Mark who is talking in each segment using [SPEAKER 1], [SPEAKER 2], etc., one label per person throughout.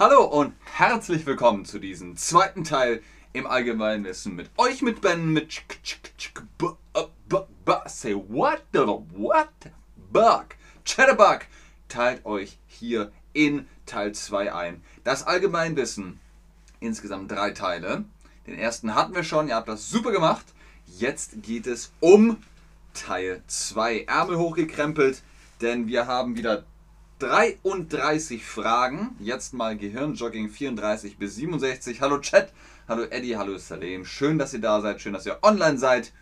[SPEAKER 1] Hallo und herzlich willkommen zu diesem zweiten Teil im Allgemeinwissen mit euch, mit Ben, mit Ch Ch Ch B Say what the what? Bug. Chatterbug teilt euch hier in Teil 2 ein. Das Allgemeinwissen, insgesamt drei Teile. Den ersten hatten wir schon, ihr habt das super gemacht. Jetzt geht es um Teil 2. Ärmel hochgekrempelt, denn wir haben wieder 33 Fragen. Jetzt mal Gehirnjogging 34 bis 67. Hallo Chat, hallo Eddie, hallo Salem. Schön, dass ihr da seid, schön, dass ihr online seid.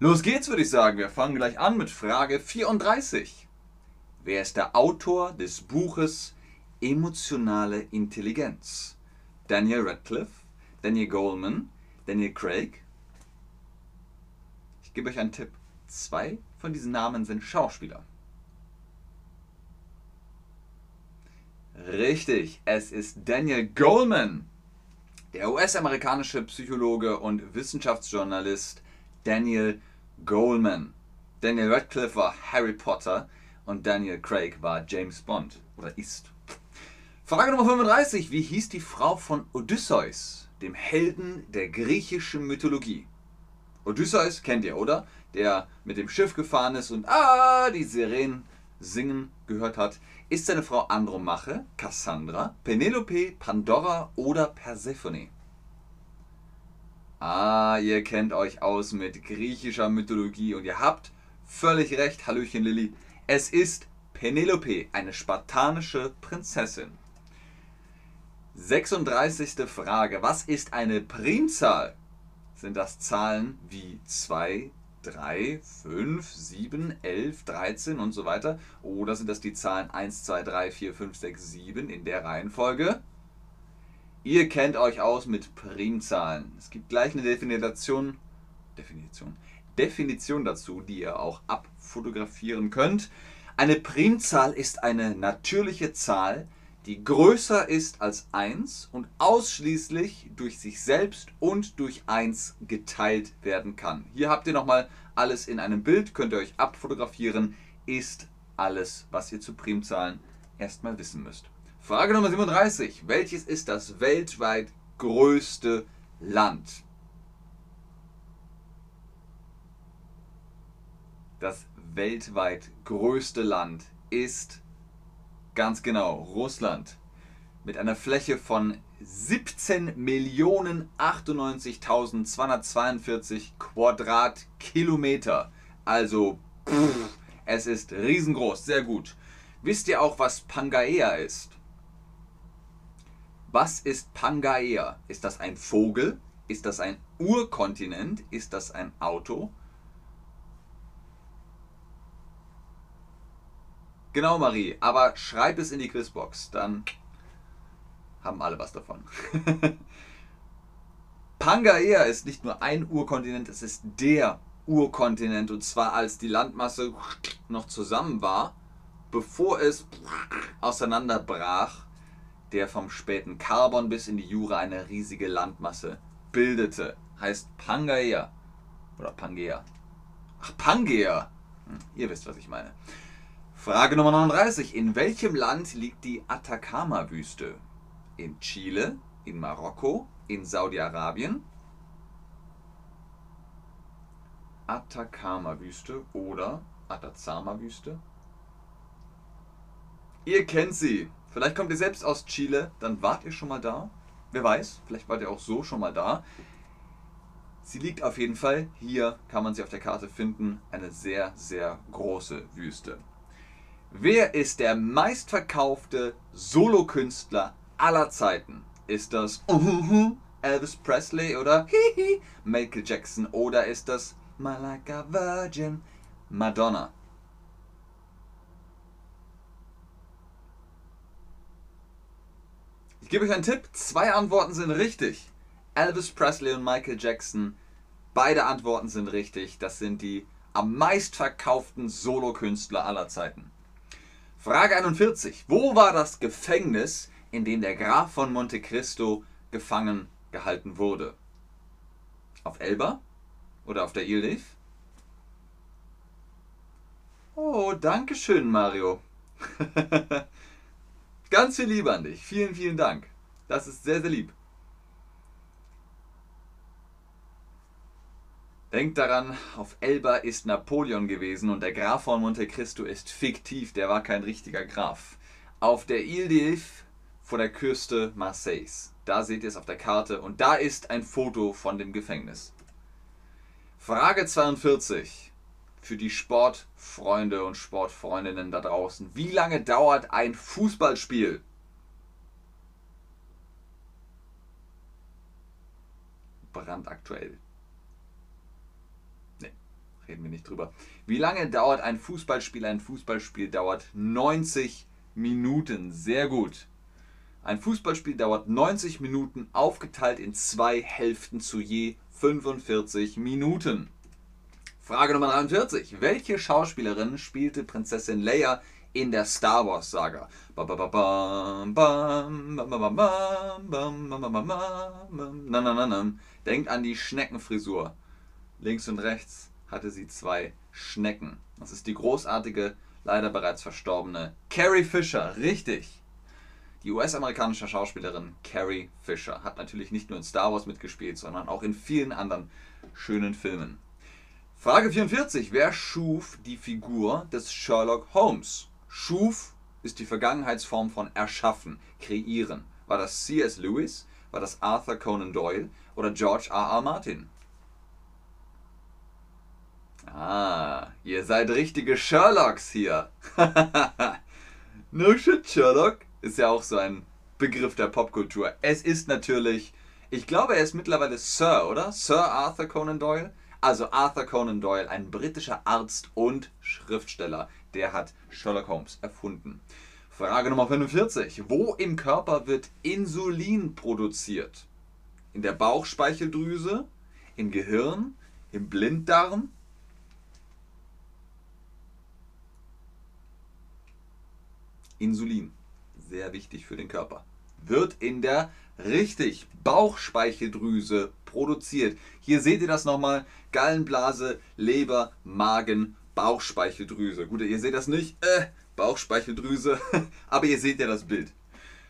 [SPEAKER 1] Los geht's, würde ich sagen. Wir fangen gleich an mit Frage 34. Wer ist der Autor des Buches Emotionale Intelligenz? Daniel Radcliffe, Daniel Goleman, Daniel Craig? Ich gebe euch einen Tipp. Zwei von diesen Namen sind Schauspieler. Richtig, es ist Daniel Goleman, der US-amerikanische Psychologe und Wissenschaftsjournalist Daniel Goleman. Daniel Radcliffe war Harry Potter und Daniel Craig war James Bond oder ist. Frage Nummer 35. Wie hieß die Frau von Odysseus, dem Helden der griechischen Mythologie? Odysseus kennt ihr, oder? Der mit dem Schiff gefahren ist und ah, die Sirenen singen gehört hat. Ist seine Frau Andromache, Cassandra, Penelope, Pandora oder Persephone? Ah, ihr kennt euch aus mit griechischer Mythologie und ihr habt völlig recht, Hallöchen Lilly. Es ist Penelope, eine spartanische Prinzessin. 36. Frage. Was ist eine Primzahl? Sind das Zahlen wie 2, 3, 5, 7, 11, 13 und so weiter? Oder sind das die Zahlen 1, 2, 3, 4, 5, 6, 7 in der Reihenfolge? Ihr kennt euch aus mit Primzahlen. Es gibt gleich eine Definition, Definition, Definition dazu, die ihr auch abfotografieren könnt. Eine Primzahl ist eine natürliche Zahl, die größer ist als 1 und ausschließlich durch sich selbst und durch 1 geteilt werden kann. Hier habt ihr nochmal alles in einem Bild, könnt ihr euch abfotografieren, ist alles, was ihr zu Primzahlen erstmal wissen müsst. Frage Nummer 37. Welches ist das weltweit größte Land? Das weltweit größte Land ist Ganz genau, Russland. Mit einer Fläche von 17.098.242 Quadratkilometer. Also, pff, es ist riesengroß, sehr gut. Wisst ihr auch, was Pangaea ist? Was ist Pangaea? Ist das ein Vogel? Ist das ein Urkontinent? Ist das ein Auto? Genau, Marie. Aber schreib es in die Quizbox. Dann haben alle was davon. Pangaea ist nicht nur ein Urkontinent, es ist der Urkontinent. Und zwar als die Landmasse noch zusammen war, bevor es auseinanderbrach, der vom späten Karbon bis in die Jura eine riesige Landmasse bildete. Heißt Pangaea. Oder Pangea. Ach, Pangea. Hm, ihr wisst, was ich meine. Frage Nummer 39. In welchem Land liegt die Atacama-Wüste? In Chile, in Marokko, in Saudi-Arabien? Atacama-Wüste oder Atacama-Wüste? Ihr kennt sie. Vielleicht kommt ihr selbst aus Chile, dann wart ihr schon mal da. Wer weiß, vielleicht wart ihr auch so schon mal da. Sie liegt auf jeden Fall hier, kann man sie auf der Karte finden, eine sehr, sehr große Wüste. Wer ist der meistverkaufte Solokünstler aller Zeiten? Ist das Elvis Presley oder Michael Jackson oder ist das My Like a Virgin Madonna? Ich gebe euch einen Tipp. Zwei Antworten sind richtig. Elvis Presley und Michael Jackson. Beide Antworten sind richtig. Das sind die am meistverkauften Solokünstler aller Zeiten. Frage 41. Wo war das Gefängnis, in dem der Graf von Monte Cristo gefangen gehalten wurde? Auf Elba oder auf der Ile Oh, danke schön, Mario. Ganz viel Liebe an dich. Vielen, vielen Dank. Das ist sehr, sehr lieb. Denkt daran, auf Elba ist Napoleon gewesen und der Graf von Monte Cristo ist fiktiv, der war kein richtiger Graf. Auf der Ile d'If vor der Küste Marseilles. Da seht ihr es auf der Karte und da ist ein Foto von dem Gefängnis. Frage 42 für die Sportfreunde und Sportfreundinnen da draußen. Wie lange dauert ein Fußballspiel? Brandaktuell. Ne, reden wir nicht drüber. Wie lange dauert ein Fußballspiel? Ein Fußballspiel dauert 90 Minuten. Sehr gut. Ein Fußballspiel dauert 90 Minuten, aufgeteilt in zwei Hälften zu je 45 Minuten. Frage Nummer 43. Welche Schauspielerin spielte Prinzessin Leia in der Star Wars Saga? Denkt an die Schneckenfrisur. Links und rechts hatte sie zwei Schnecken. Das ist die großartige, leider bereits verstorbene Carrie Fisher. Richtig. Die US-amerikanische Schauspielerin Carrie Fisher hat natürlich nicht nur in Star Wars mitgespielt, sondern auch in vielen anderen schönen Filmen. Frage 44. Wer schuf die Figur des Sherlock Holmes? Schuf ist die Vergangenheitsform von erschaffen, kreieren. War das C.S. Lewis? War das Arthur Conan Doyle? Oder George R. R. Martin? Ah, ihr seid richtige Sherlocks hier. no shit, Sherlock ist ja auch so ein Begriff der Popkultur. Es ist natürlich, ich glaube, er ist mittlerweile Sir, oder? Sir Arthur Conan Doyle. Also Arthur Conan Doyle, ein britischer Arzt und Schriftsteller, der hat Sherlock Holmes erfunden. Frage Nummer 45. Wo im Körper wird Insulin produziert? In der Bauchspeicheldrüse, im Gehirn, im Blinddarm? Insulin sehr wichtig für den Körper. Wird in der richtig Bauchspeicheldrüse produziert. Hier seht ihr das nochmal. Gallenblase, Leber, Magen, Bauchspeicheldrüse. Gut, ihr seht das nicht. Äh, Bauchspeicheldrüse. Aber ihr seht ja das Bild.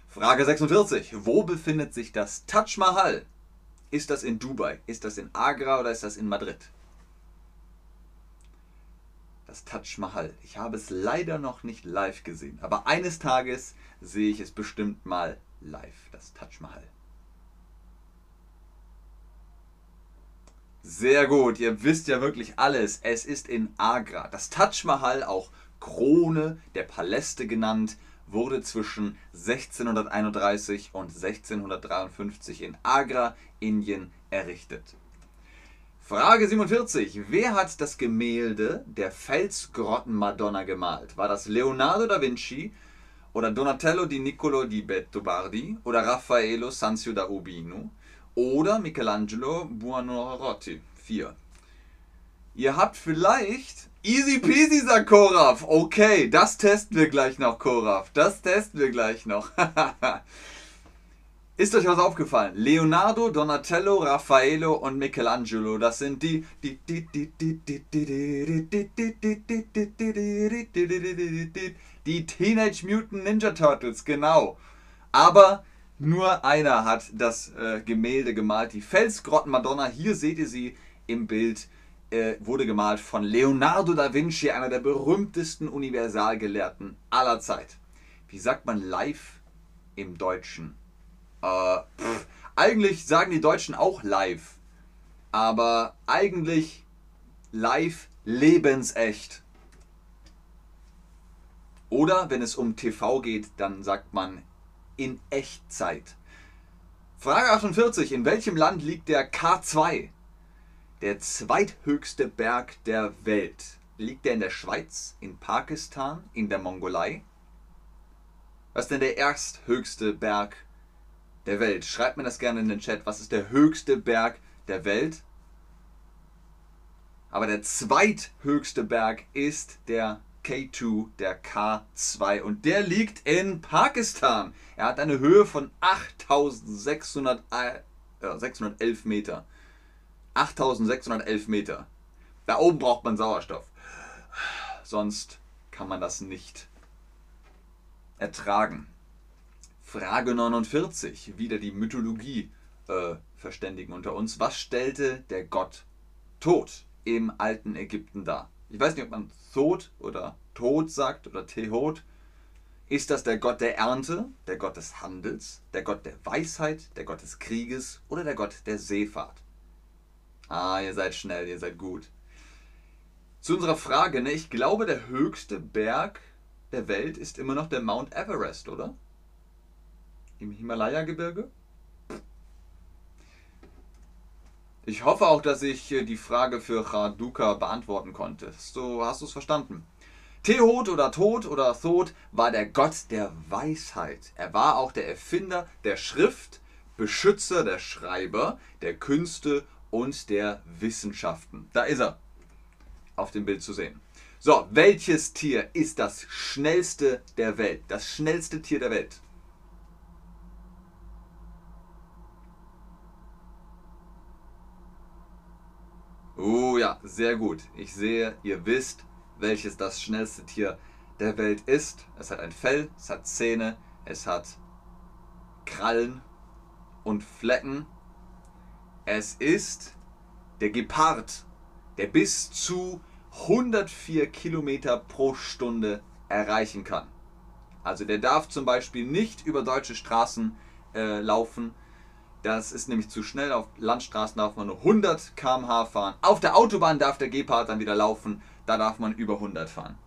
[SPEAKER 1] Frage 46. Wo befindet sich das Taj Mahal? Ist das in Dubai? Ist das in Agra oder ist das in Madrid? Das Taj Mahal. Ich habe es leider noch nicht live gesehen. Aber eines Tages sehe ich es bestimmt mal live, das Taj Mahal. Sehr gut, ihr wisst ja wirklich alles. Es ist in Agra. Das Taj Mahal, auch Krone der Paläste genannt, wurde zwischen 1631 und 1653 in Agra, Indien errichtet. Frage 47. Wer hat das Gemälde der Felsgrotten-Madonna gemalt? War das Leonardo da Vinci, oder Donatello di Niccolo di Bettobardi oder Raffaello Sanzio da Urbino oder Michelangelo Buonarroti 4. Ihr habt vielleicht easy peasy, sagt Koraf. Okay, das testen wir gleich noch, Koraf. Das testen wir gleich noch. Ist euch was aufgefallen? Leonardo, Donatello, Raffaello und Michelangelo, das sind die die Teenage Mutant Ninja Turtles, genau. Aber nur einer hat das äh, Gemälde gemalt. Die Felsgrotten Madonna, hier seht ihr sie im Bild, äh, wurde gemalt von Leonardo da Vinci, einer der berühmtesten Universalgelehrten aller Zeit. Wie sagt man live im Deutschen? Äh, pff, eigentlich sagen die Deutschen auch live. Aber eigentlich live lebensecht. Oder wenn es um TV geht, dann sagt man in Echtzeit. Frage 48. In welchem Land liegt der K2? Der zweithöchste Berg der Welt. Liegt der in der Schweiz, in Pakistan, in der Mongolei? Was ist denn der ersthöchste Berg der Welt? Schreibt mir das gerne in den Chat. Was ist der höchste Berg der Welt? Aber der zweithöchste Berg ist der K2, der K2. Und der liegt in Pakistan. Er hat eine Höhe von 8611 äh, Meter. 8611 Meter. Da oben braucht man Sauerstoff. Sonst kann man das nicht ertragen. Frage 49, wieder die Mythologie äh, verständigen unter uns. Was stellte der Gott Tod im alten Ägypten dar? Ich weiß nicht, ob man Thod oder Tod sagt oder Tehot. Ist das der Gott der Ernte, der Gott des Handels, der Gott der Weisheit, der Gott des Krieges oder der Gott der Seefahrt? Ah, ihr seid schnell, ihr seid gut. Zu unserer Frage, ne? ich glaube, der höchste Berg der Welt ist immer noch der Mount Everest, oder? Im Himalaya-Gebirge? Ich hoffe auch, dass ich äh, die Frage für Chaduka beantworten konnte. So hast du es verstanden. Tehot oder Tod oder Thod war der Gott der Weisheit. Er war auch der Erfinder der Schrift, Beschützer der Schreiber, der Künste und der Wissenschaften. Da ist er auf dem Bild zu sehen. So, welches Tier ist das schnellste der Welt? Das schnellste Tier der Welt. Oh ja, sehr gut. Ich sehe, ihr wisst, welches das schnellste Tier der Welt ist. Es hat ein Fell, es hat Zähne, es hat Krallen und Flecken. Es ist der Gepard, der bis zu 104 Kilometer pro Stunde erreichen kann. Also der darf zum Beispiel nicht über deutsche Straßen äh, laufen. Das ist nämlich zu schnell. Auf Landstraßen darf man nur 100 km/h fahren. Auf der Autobahn darf der Gepard dann wieder laufen. Da darf man über 100 fahren.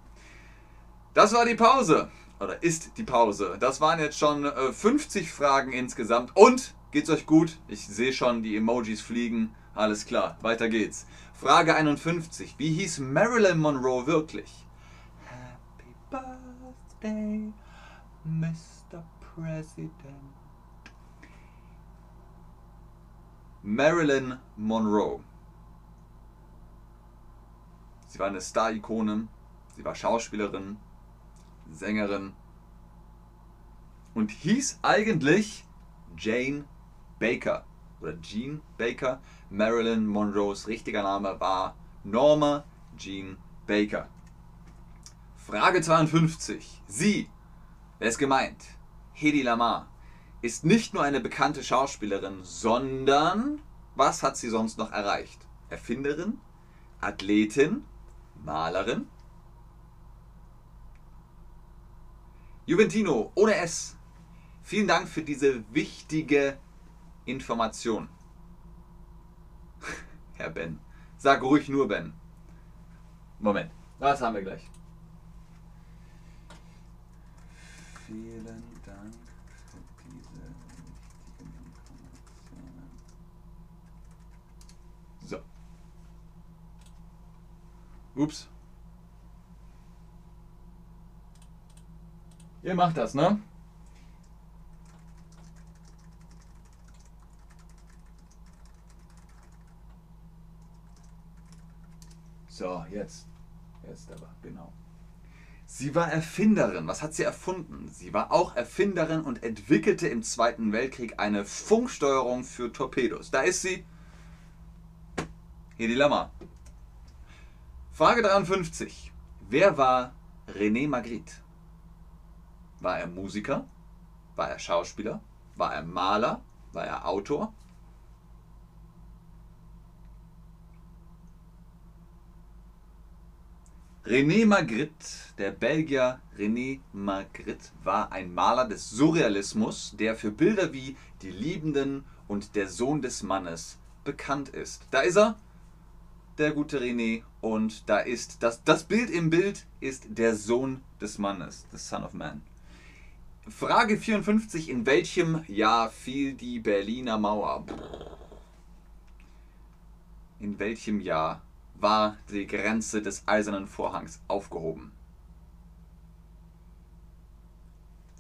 [SPEAKER 1] Das war die Pause. Oder ist die Pause. Das waren jetzt schon äh, 50 Fragen insgesamt. Und geht's euch gut? Ich sehe schon, die Emojis fliegen. Alles klar, weiter geht's. Frage 51. Wie hieß Marilyn Monroe wirklich? Happy Birthday, Mr. President. Marilyn Monroe. Sie war eine Star-Ikone, sie war Schauspielerin, Sängerin und hieß eigentlich Jane Baker oder Jean Baker. Marilyn Monroes richtiger Name war Norma Jean Baker. Frage 52. Sie, wer ist gemeint? Hedy Lamar ist nicht nur eine bekannte Schauspielerin, sondern was hat sie sonst noch erreicht? Erfinderin, Athletin, Malerin? Juventino ohne S. Vielen Dank für diese wichtige Information. Herr Ben. Sag ruhig nur Ben. Moment, das haben wir gleich. Vielen Dank für diese wichtigen Informationen. So. Ups. Ihr macht das, ne? So, jetzt. Jetzt aber, genau. Sie war Erfinderin. Was hat sie erfunden? Sie war auch Erfinderin und entwickelte im Zweiten Weltkrieg eine Funksteuerung für Torpedos. Da ist sie. Hier die Lammer. Frage 53. Wer war René Magritte? War er Musiker? War er Schauspieler? War er Maler? War er Autor? René Magritte, der Belgier René Magritte, war ein Maler des Surrealismus, der für Bilder wie Die Liebenden und Der Sohn des Mannes bekannt ist. Da ist er, der gute René, und da ist das, das Bild im Bild ist der Sohn des Mannes, the Son of Man. Frage 54, in welchem Jahr fiel die Berliner Mauer? In welchem Jahr war die Grenze des Eisernen Vorhangs aufgehoben.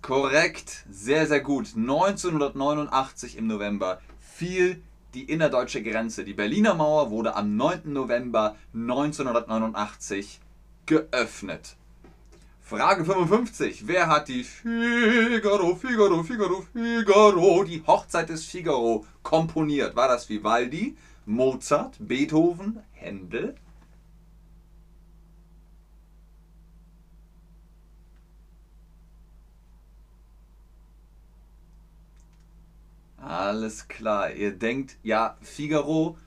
[SPEAKER 1] Korrekt, sehr, sehr gut. 1989 im November fiel die innerdeutsche Grenze. Die Berliner Mauer wurde am 9. November 1989 geöffnet. Frage 55. Wer hat die Figaro, Figaro, Figaro, Figaro, die Hochzeit des Figaro komponiert? War das Vivaldi, Mozart, Beethoven, Händel. Alles klar. Ihr denkt, ja, Figaro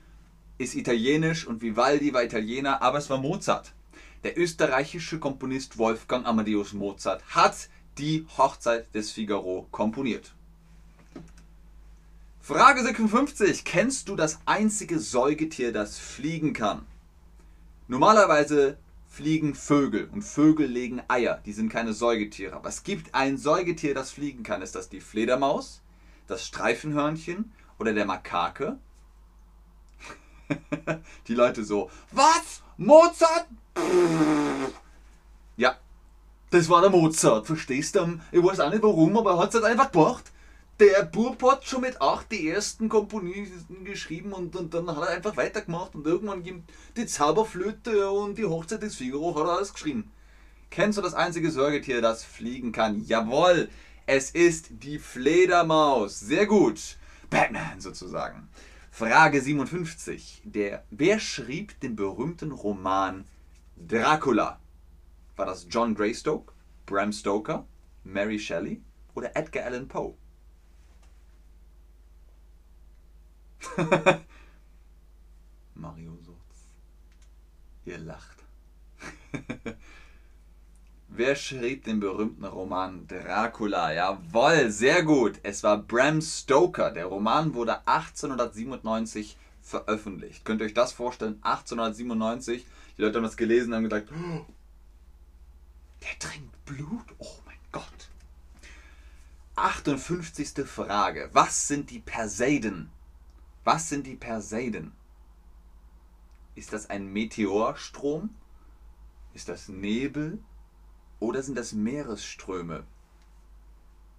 [SPEAKER 1] ist italienisch und Vivaldi war Italiener, aber es war Mozart. Der österreichische Komponist Wolfgang Amadeus Mozart hat die Hochzeit des Figaro komponiert. Frage 56. Kennst du das einzige Säugetier, das fliegen kann? Normalerweise fliegen Vögel und Vögel legen Eier. Die sind keine Säugetiere. Aber es gibt ein Säugetier, das fliegen kann. Ist das die Fledermaus, das Streifenhörnchen oder der Makake? die Leute so, was? Mozart? Ja, das war der Mozart, verstehst du? Ich weiß auch nicht warum, aber er hat es halt einfach gemacht. Der Bub hat schon mit acht die ersten Komponisten geschrieben und, und dann hat er einfach weitergemacht und irgendwann gibt die Zauberflöte und die Hochzeit des Figaro hat er alles geschrieben. Kennst du das einzige Säugetier, das fliegen kann? Jawohl, es ist die Fledermaus. Sehr gut. Batman sozusagen. Frage 57. Der, wer schrieb den berühmten Roman Dracula? War das John Greystoke, Bram Stoker, Mary Shelley oder Edgar Allan Poe? Mario Surz. Ihr lacht. Wer schrieb den berühmten Roman Dracula? Jawohl, sehr gut. Es war Bram Stoker. Der Roman wurde 1897 veröffentlicht. Könnt ihr euch das vorstellen? 1897. Die Leute haben das gelesen und haben gedacht, oh, der trinkt Blut? Oh mein Gott. 58. Frage. Was sind die Perseiden? Was sind die Perseiden? Ist das ein Meteorstrom? Ist das Nebel? Oder sind das Meeresströme?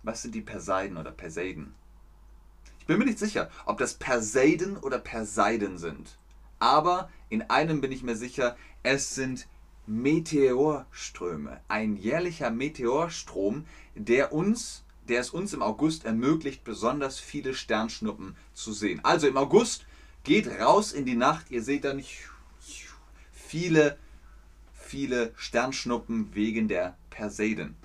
[SPEAKER 1] Was sind die Perseiden oder Perseiden? Ich bin mir nicht sicher, ob das Perseiden oder Perseiden sind. Aber in einem bin ich mir sicher, es sind Meteorströme. Ein jährlicher Meteorstrom, der uns der es uns im August ermöglicht, besonders viele Sternschnuppen zu sehen. Also im August geht raus in die Nacht, ihr seht dann viele, viele Sternschnuppen wegen der Perseiden.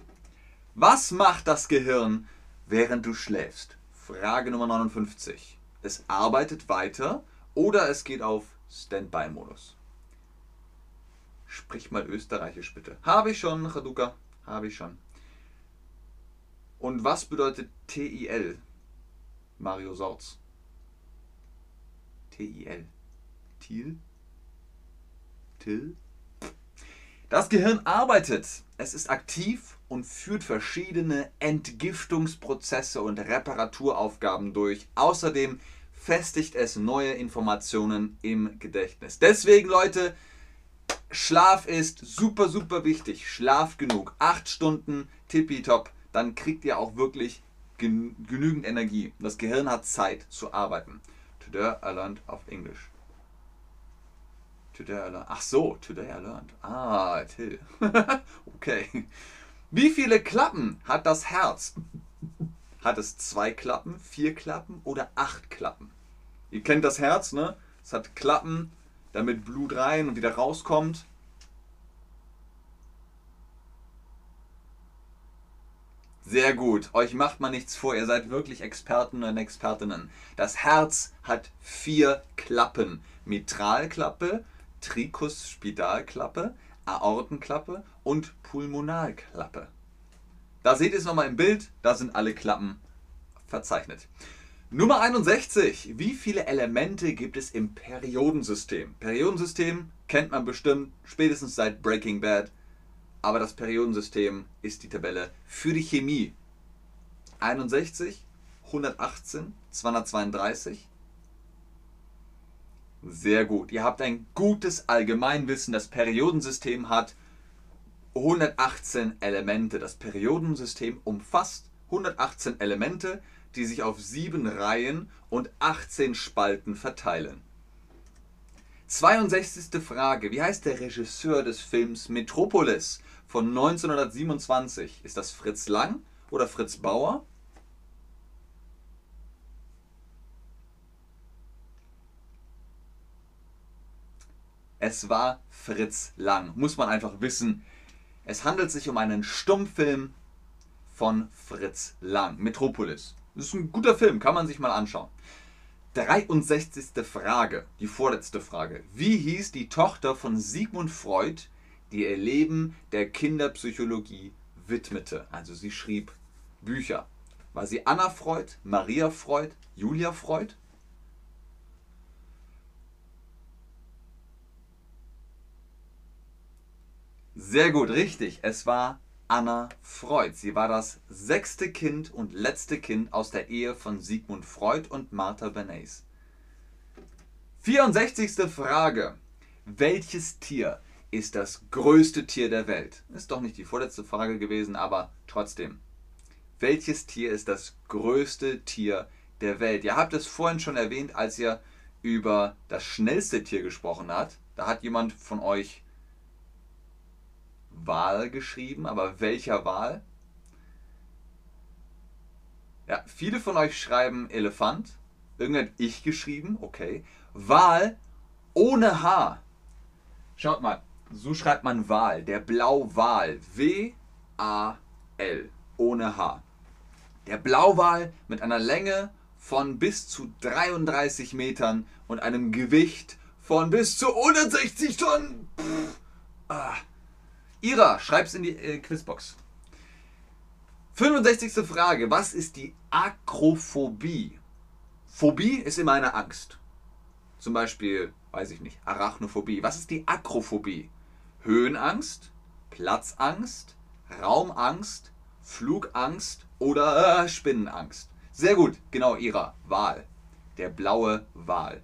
[SPEAKER 1] Was macht das Gehirn, während du schläfst? Frage Nummer 59. Es arbeitet weiter oder es geht auf Standby-Modus. Sprich mal österreichisch bitte. Habe ich schon, Chaduka. Habe ich schon. Und was bedeutet TIL? Mario Sorz. TIL. Til? Til? Das Gehirn arbeitet. Es ist aktiv und führt verschiedene Entgiftungsprozesse und Reparaturaufgaben durch. Außerdem festigt es neue Informationen im Gedächtnis. Deswegen, Leute, Schlaf ist super, super wichtig. Schlaf genug. Acht Stunden, tippitopp dann kriegt ihr auch wirklich genügend Energie. Das Gehirn hat Zeit zu arbeiten. Today I learned auf Englisch. Today I learned. Ach so, today I learned. Ah, Till. okay. Wie viele Klappen hat das Herz? Hat es zwei Klappen, vier Klappen oder acht Klappen? Ihr kennt das Herz, ne? Es hat Klappen, damit Blut rein und wieder rauskommt. Sehr gut. Euch macht man nichts vor. Ihr seid wirklich Experten und Expertinnen. Das Herz hat vier Klappen. Mitralklappe, Tricuspidalklappe, Aortenklappe und Pulmonalklappe. Da seht ihr es nochmal im Bild. Da sind alle Klappen verzeichnet. Nummer 61. Wie viele Elemente gibt es im Periodensystem? Periodensystem kennt man bestimmt spätestens seit Breaking Bad aber das Periodensystem ist die Tabelle für die Chemie. 61, 118, 232. Sehr gut. Ihr habt ein gutes Allgemeinwissen. Das Periodensystem hat 118 Elemente. Das Periodensystem umfasst 118 Elemente, die sich auf sieben Reihen und 18 Spalten verteilen. 62. Frage. Wie heißt der Regisseur des Films Metropolis von 1927? Ist das Fritz Lang oder Fritz Bauer? Es war Fritz Lang. Muss man einfach wissen. Es handelt sich um einen Stummfilm von Fritz Lang. Metropolis. Das ist ein guter Film, kann man sich mal anschauen. 63. Frage, die vorletzte Frage. Wie hieß die Tochter von Sigmund Freud, die ihr Leben der Kinderpsychologie widmete? Also sie schrieb Bücher. War sie Anna Freud, Maria Freud, Julia Freud? Sehr gut, richtig. Es war Anna Freud. Sie war das sechste Kind und letzte Kind aus der Ehe von Sigmund Freud und Martha Bernays. 64. Frage. Welches Tier ist das größte Tier der Welt? Ist doch nicht die vorletzte Frage gewesen, aber trotzdem. Welches Tier ist das größte Tier der Welt? Ihr habt es vorhin schon erwähnt, als ihr über das schnellste Tier gesprochen habt. Da hat jemand von euch Wal geschrieben, aber welcher Wal? Ja, viele von euch schreiben Elefant. Irgendwann ich geschrieben, okay. Wal ohne H. Schaut mal, so schreibt man Wal, der Blauwal. W-A-L, ohne H. Der Blauwal mit einer Länge von bis zu 33 Metern und einem Gewicht von bis zu 160 Tonnen. Pff, ah. Ira, schreib's in die äh, Quizbox. 65. Frage. Was ist die Akrophobie? Phobie ist immer eine Angst. Zum Beispiel, weiß ich nicht, Arachnophobie. Was ist die Akrophobie? Höhenangst, Platzangst, Raumangst, Flugangst oder äh, Spinnenangst. Sehr gut, genau Ira. Wahl. Der blaue Wal.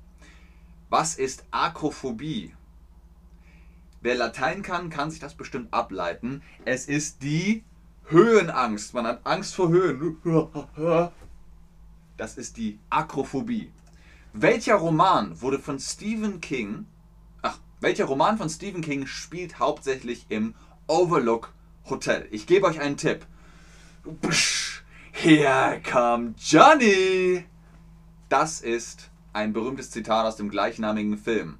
[SPEAKER 1] Was ist Akrophobie? Wer Latein kann, kann sich das bestimmt ableiten. Es ist die Höhenangst. Man hat Angst vor Höhen. Das ist die Akrophobie. Welcher Roman wurde von Stephen King, ach, welcher Roman von Stephen King spielt hauptsächlich im Overlook Hotel? Ich gebe euch einen Tipp. Here come Johnny! Das ist ein berühmtes Zitat aus dem gleichnamigen Film.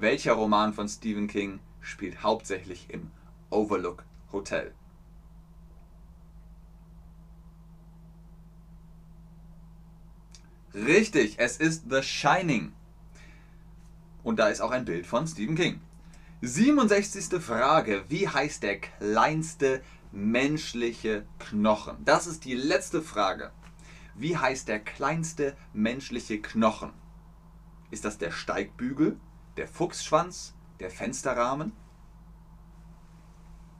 [SPEAKER 1] Welcher Roman von Stephen King spielt hauptsächlich im Overlook Hotel? Richtig, es ist The Shining. Und da ist auch ein Bild von Stephen King. 67. Frage. Wie heißt der kleinste menschliche Knochen? Das ist die letzte Frage. Wie heißt der kleinste menschliche Knochen? Ist das der Steigbügel, der Fuchsschwanz, der Fensterrahmen.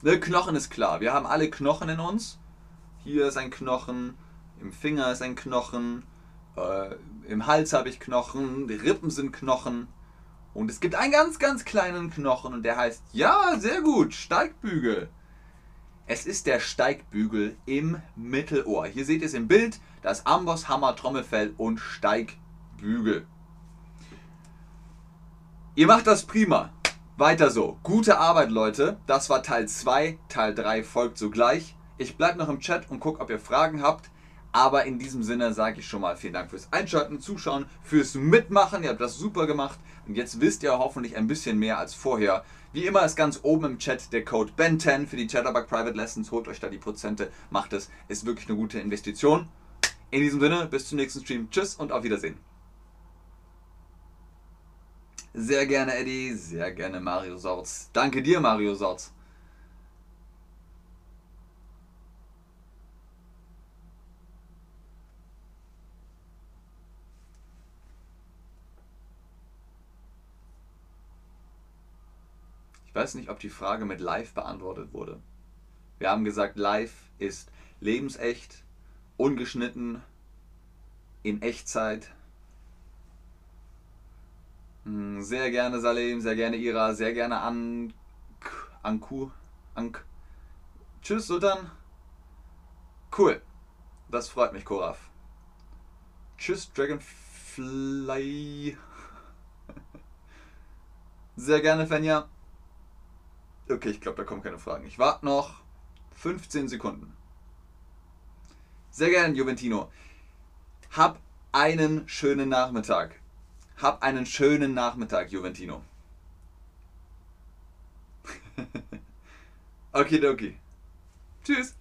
[SPEAKER 1] Der Knochen ist klar. Wir haben alle Knochen in uns. Hier ist ein Knochen, im Finger ist ein Knochen, äh, im Hals habe ich Knochen, die Rippen sind Knochen. Und es gibt einen ganz, ganz kleinen Knochen und der heißt, ja, sehr gut, Steigbügel. Es ist der Steigbügel im Mittelohr. Hier seht ihr es im Bild, das Amboss, Hammer, Trommelfell und Steigbügel. Ihr macht das prima. Weiter so. Gute Arbeit, Leute. Das war Teil 2. Teil 3 folgt sogleich. Ich bleibe noch im Chat und gucke, ob ihr Fragen habt. Aber in diesem Sinne sage ich schon mal vielen Dank fürs Einschalten, Zuschauen, fürs Mitmachen. Ihr habt das super gemacht. Und jetzt wisst ihr hoffentlich ein bisschen mehr als vorher. Wie immer ist ganz oben im Chat der Code BEN10 für die Chatterbug Private Lessons. Holt euch da die Prozente, macht es. Ist wirklich eine gute Investition. In diesem Sinne, bis zum nächsten Stream. Tschüss und auf Wiedersehen. Sehr gerne, Eddie. Sehr gerne, Mario Sorz. Danke dir, Mario Sorz. Ich weiß nicht, ob die Frage mit live beantwortet wurde. Wir haben gesagt, live ist lebensecht, ungeschnitten, in Echtzeit sehr gerne Salim, sehr gerne Ira, sehr gerne An Anku. Ank. Tschüss, Sultan. Cool. Das freut mich, Koraf. Tschüss, Dragonfly. Sehr gerne, Fenja. Okay, ich glaube, da kommen keine Fragen. Ich warte noch 15 Sekunden. Sehr gerne, Juventino. Hab einen schönen Nachmittag. Hab einen schönen Nachmittag, Juventino. okay, okay. Tschüss.